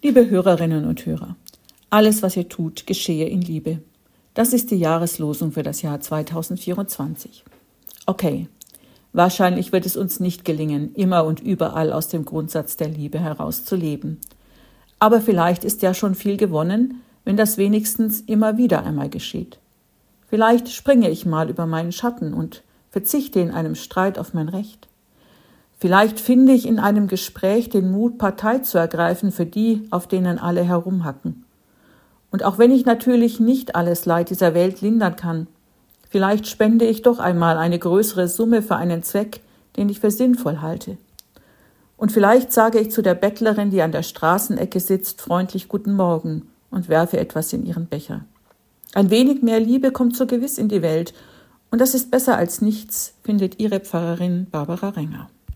Liebe Hörerinnen und Hörer, alles, was ihr tut, geschehe in Liebe. Das ist die Jahreslosung für das Jahr 2024. Okay, wahrscheinlich wird es uns nicht gelingen, immer und überall aus dem Grundsatz der Liebe herauszuleben. Aber vielleicht ist ja schon viel gewonnen, wenn das wenigstens immer wieder einmal geschieht. Vielleicht springe ich mal über meinen Schatten und verzichte in einem Streit auf mein Recht. Vielleicht finde ich in einem Gespräch den Mut, Partei zu ergreifen für die, auf denen alle herumhacken. Und auch wenn ich natürlich nicht alles Leid dieser Welt lindern kann, vielleicht spende ich doch einmal eine größere Summe für einen Zweck, den ich für sinnvoll halte. Und vielleicht sage ich zu der Bettlerin, die an der Straßenecke sitzt, freundlich Guten Morgen und werfe etwas in ihren Becher. Ein wenig mehr Liebe kommt so gewiss in die Welt, und das ist besser als nichts, findet Ihre Pfarrerin Barbara Renger.